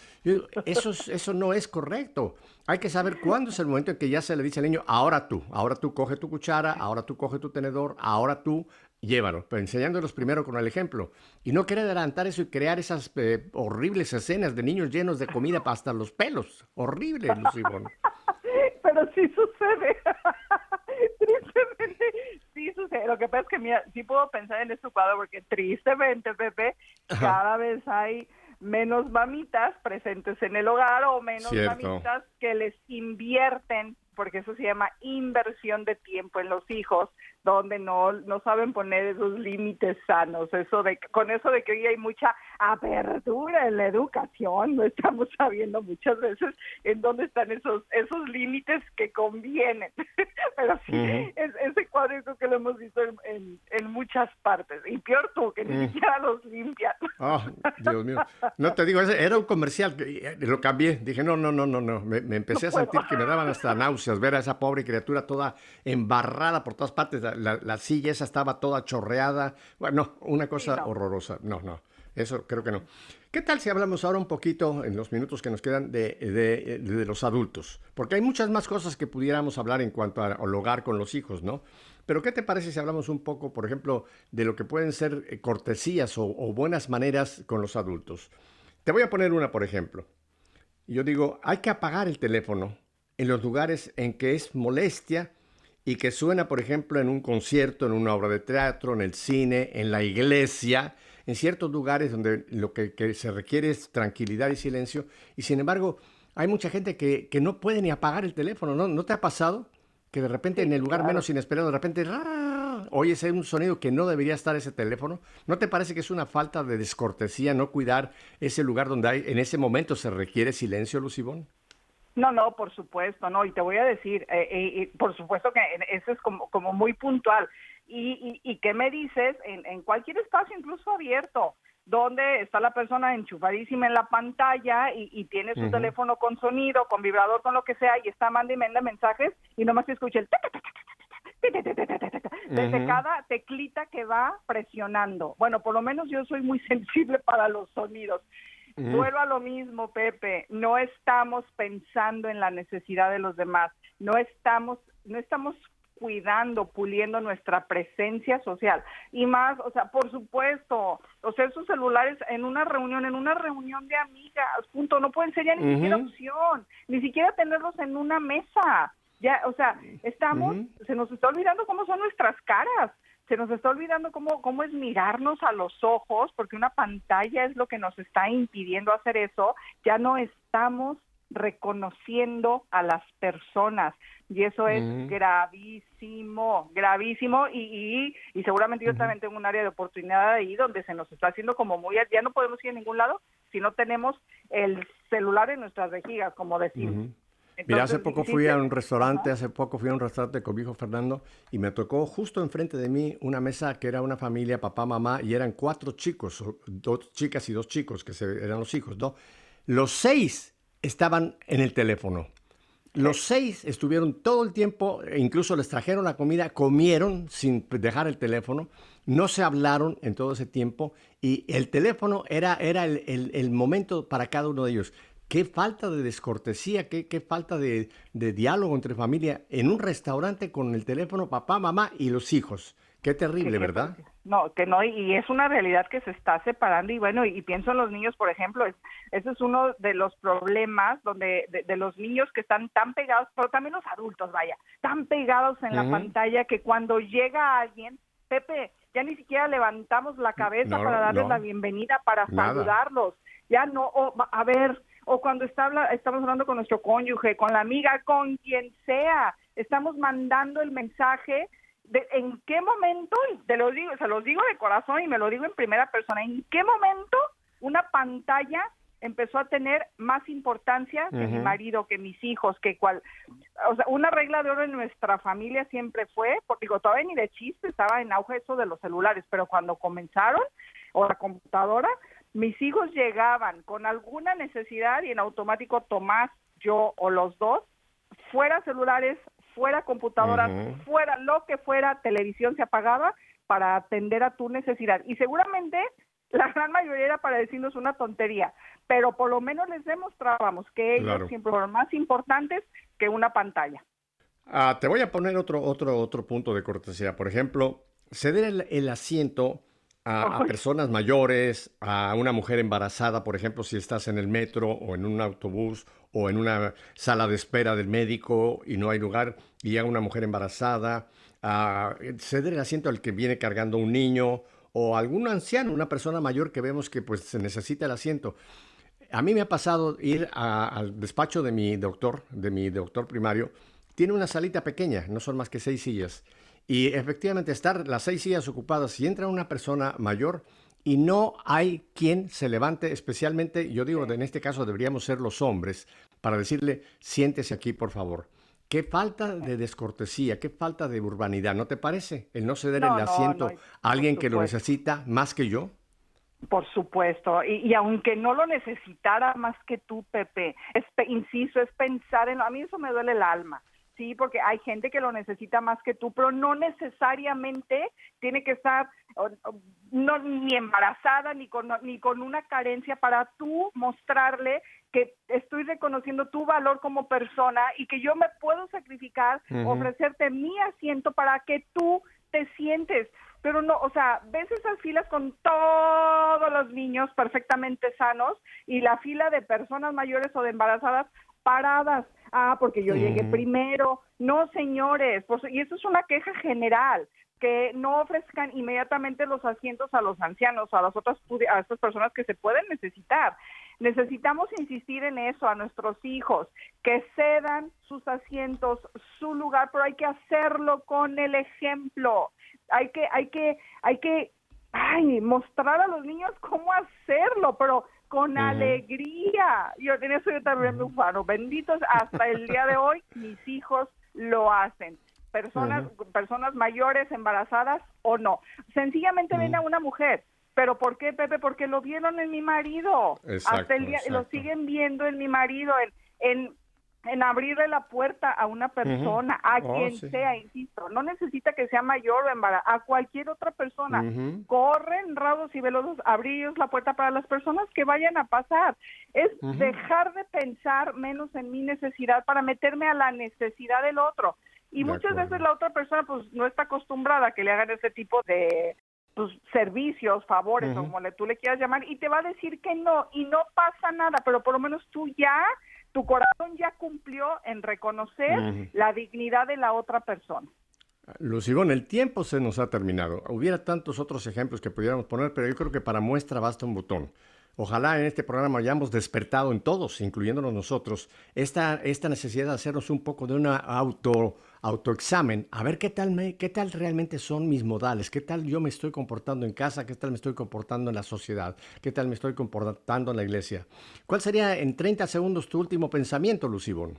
Eso, eso no es correcto. Hay que saber cuándo es el momento en que ya se le dice al niño, ahora tú, ahora tú coge tu cuchara, ahora tú coge tu tenedor, ahora tú llévalo, pero enseñándolos primero con el ejemplo. Y no querer adelantar eso y crear esas eh, horribles escenas de niños llenos de comida hasta los pelos. Horrible, Lucibón. pero sí sucede. tristemente, sí sucede. Lo que pasa es que, mira, sí puedo pensar en este cuadro porque tristemente, Pepe, cada vez hay menos mamitas presentes en el hogar o menos mamitas que les invierten porque eso se llama inversión de tiempo en los hijos, donde no, no saben poner esos límites sanos. Eso de, con eso de que hoy hay mucha apertura en la educación, no estamos sabiendo muchas veces en dónde están esos, esos límites que convienen. Pero sí, ese cuadro creo que lo hemos visto en, en, muchas partes. Y peor tú, que ni siquiera los limpian. Oh, Dios mío. No te digo, era un comercial, eh, lo cambié. Dije, no, no, no, no, no. Me, empecé a sentir que me daban hasta náuseas ver a esa pobre criatura toda embarrada por todas partes. La, silla esa estaba toda chorreada. Bueno, una cosa horrorosa. No, no. Eso creo que no. ¿Qué tal si hablamos ahora un poquito, en los minutos que nos quedan, de, de, los adultos? Porque hay muchas más cosas que pudiéramos hablar en cuanto al hogar con los hijos, ¿no? Pero ¿qué te parece si hablamos un poco, por ejemplo, de lo que pueden ser eh, cortesías o, buenas maneras con los adultos? Te voy a poner una, por ejemplo. Yo digo, hay que apagar el teléfono en los lugares en que es molestia y que suena, por ejemplo, en un concierto, en una obra de teatro, en el cine, en la iglesia, en ciertos lugares donde lo que, se requiere es tranquilidad y silencio. Y sin embargo, hay mucha gente que, no puede ni apagar el teléfono, ¿no? ¿No te ha pasado? Que de repente en el lugar menos inesperado, de repente oyes un sonido que no debería estar ese teléfono. ¿No te parece que es una falta de descortesía no cuidar ese lugar donde hay, en ese momento se requiere silencio, Lucibón? No, no, por supuesto, no, y te voy a decir, eh, eh por supuesto que eso es como, como muy puntual. ¿Y, y, qué me dices en, en cualquier espacio, incluso abierto? donde está la persona enchufadísima en la pantalla y, tiene su teléfono con sonido, con vibrador, con lo que sea, y está mandando y manda mensajes y nomás se escucha el desde cada teclita que va presionando. Bueno, por lo menos yo soy muy sensible para los sonidos. Vuelvo a lo mismo, Pepe. No estamos pensando en la necesidad de los demás. No estamos, no estamos cuidando, puliendo nuestra presencia social. Y más, o sea, por supuesto, o sea, esos celulares en una reunión, en una reunión de amigas, punto, no pueden ser ya ni siquiera opción, ni siquiera tenerlos en una mesa. Ya, o sea, estamos, se nos está olvidando cómo son nuestras caras se nos está olvidando cómo, cómo es mirarnos a los ojos, porque una pantalla es lo que nos está impidiendo hacer eso, ya no estamos reconociendo a las personas y eso es gravísimo, gravísimo. Y, y, seguramente yo también tengo un área de oportunidad ahí donde se nos está haciendo como muy, ya no podemos ir a ningún lado si no tenemos el celular en nuestras vejigas, como decimos. Mira, hace poco fui a un restaurante, hace poco fui a un restaurante con mi hijo Fernando y me tocó justo enfrente de mí una mesa que era una familia, papá, mamá, y eran cuatro chicos, dos chicas y dos chicos, que eran los hijos, ¿no? Los seis estaban en el teléfono. Los seis estuvieron todo el tiempo, e incluso les trajeron la comida, comieron sin dejar el teléfono, no se hablaron en todo ese tiempo y el teléfono era, era el momento para cada uno de ellos qué falta de descortesía, qué, qué falta de, diálogo entre familia en un restaurante con el teléfono papá, mamá y los hijos. Qué terrible, ¿verdad? No, que no, y es una realidad que se está separando y bueno, y, pienso en los niños, por ejemplo, es, ese es uno de los problemas donde de, los niños que están tan pegados, pero también los adultos, vaya, tan pegados en la pantalla que cuando llega alguien, Pepe, ya ni siquiera levantamos la cabeza para darles la bienvenida, para saludarlos, ya no, a ver, o cuando está, estamos hablando con nuestro cónyuge, con la amiga, con quien sea, estamos mandando el mensaje de en qué momento, te lo digo, se los digo de corazón y me lo digo en primera persona, en qué momento una pantalla empezó a tener más importancia que mi marido, que mis hijos, que cual, o sea, una regla de oro en nuestra familia siempre fue, porque digo, todavía ni de chiste estaba en auge eso de los celulares, pero cuando comenzaron, o la computadora, mis hijos llegaban con alguna necesidad y en automático Tomás, yo o los dos, fuera celulares, fuera computadoras, fuera lo que fuera, televisión se apagaba para atender a tu necesidad. Y seguramente la gran mayoría era para decirnos una tontería, pero por lo menos les demostrábamos que ellos siempre fueron más importantes que una pantalla. Ah, te voy a poner otro, otro, otro punto de cortesía. Por ejemplo, ceder el, asiento a, a, personas mayores, a una mujer embarazada, por ejemplo, si estás en el metro o en un autobús o en una sala de espera del médico y no hay lugar y llega una mujer embarazada, a ceder el asiento al que viene cargando un niño o algún anciano, una persona mayor que vemos que pues se necesita el asiento. A mí me ha pasado ir al despacho de mi doctor, de mi doctor primario. Tiene una salita pequeña, no son más que seis sillas. Y efectivamente estar las seis sillas ocupadas y entra una persona mayor y no hay quien se levante, especialmente, yo digo, en este caso deberíamos ser los hombres, para decirle, siéntese aquí, por favor. Qué falta de descortesía, qué falta de urbanidad, ¿no te parece? El no ceder el asiento a alguien que lo necesita más que yo. Por supuesto, y, aunque no lo necesitara más que tú, Pepe, es, insisto, es pensar en, a mí eso me duele el alma, sí, porque hay gente que lo necesita más que tú, pero no necesariamente tiene que estar no, ni embarazada ni con, ni con una carencia para tú mostrarle que estoy reconociendo tu valor como persona y que yo me puedo sacrificar, ofrecerte mi asiento para que tú te sientes. Pero no, o sea, ves esas filas con todos los niños perfectamente sanos y la fila de personas mayores o de embarazadas paradas ah, porque yo llegué primero. No, señores, pues, y eso es una queja general que no ofrezcan inmediatamente los asientos a los ancianos, a las otras a estas personas que se pueden necesitar. Necesitamos insistir en eso a nuestros hijos, que cedan sus asientos, su lugar, pero hay que hacerlo con el ejemplo. Hay que, hay que, hay que, ay, mostrar a los niños cómo hacerlo, pero con alegría. Yo en eso yo también me ufano. Benditos hasta el día de hoy, mis hijos lo hacen. Personas, personas mayores, embarazadas o no. Sencillamente ven a una mujer. ¿Pero por qué, Pepe? Porque lo vieron en mi marido. hasta el día, lo siguen viendo en mi marido, en, en en abrirle la puerta a una persona, a oh, quien sea, insisto, no necesita que sea mayor o embarazada, a cualquier otra persona. Corren rados y velosos, abrir la puerta para las personas que vayan a pasar. Es dejar de pensar menos en mi necesidad para meterme a la necesidad del otro. Y muchas veces la otra persona pues no está acostumbrada a que le hagan ese tipo de pues, servicios, favores, como le, tú le quieras llamar, y te va a decir que no, y no pasa nada, pero por lo menos tú ya tu corazón ya cumplió en reconocer la dignidad de la otra persona. Lucibón, el tiempo se nos ha terminado. Hubiera tantos otros ejemplos que pudiéramos poner, pero yo creo que para muestra basta un botón. Ojalá en este programa hayamos despertado en todos, incluyéndonos nosotros, esta, esta necesidad de hacernos un poco de una auto, autoexamen, a ver qué tal, me, qué tal realmente son mis modales, qué tal yo me estoy comportando en casa, qué tal me estoy comportando en la sociedad, qué tal me estoy comportando en la iglesia. ¿Cuál sería en 30 segundos tu último pensamiento, Lucibón?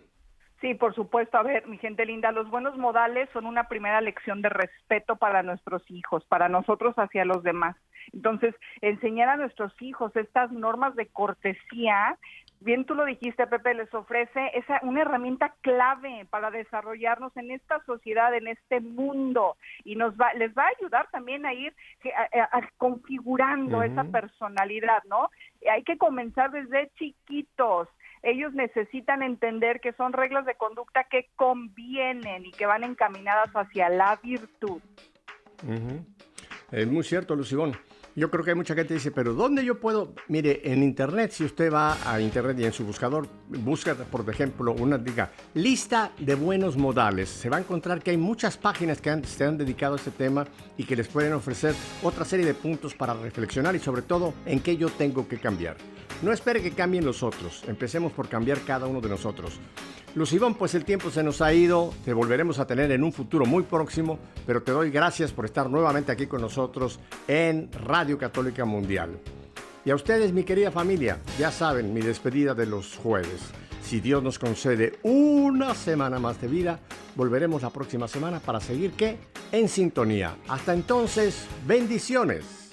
Sí, por supuesto. A ver, mi gente linda, los buenos modales son una primera lección de respeto para nuestros hijos, para nosotros hacia los demás. Entonces, enseñar a nuestros hijos estas normas de cortesía, bien tú lo dijiste, Pepe, les ofrece esa una herramienta clave para desarrollarnos en esta sociedad, en este mundo, y nos va, les va a ayudar también a ir configurando esa personalidad, ¿no? Hay que comenzar desde chiquitos ellos necesitan entender que son reglas de conducta que convienen y que van encaminadas hacia la virtud. Es muy cierto, Lucibón. Yo creo que hay mucha gente que dice, pero ¿dónde yo puedo? Mire, en Internet, si usted va a Internet y en su buscador busca, por ejemplo, una, diga, lista de buenos modales, se va a encontrar que hay muchas páginas que se han dedicado a este tema y que les pueden ofrecer otra serie de puntos para reflexionar y sobre todo en qué yo tengo que cambiar. No espere que cambien los otros, empecemos por cambiar cada uno de nosotros. Lucibón, pues el tiempo se nos ha ido, te volveremos a tener en un futuro muy próximo, pero te doy gracias por estar nuevamente aquí con nosotros en Radio Católica Mundial. Y a ustedes, mi querida familia, ya saben mi despedida de los jueves. Si Dios nos concede una semana más de vida, volveremos la próxima semana para seguir que en sintonía. Hasta entonces, bendiciones.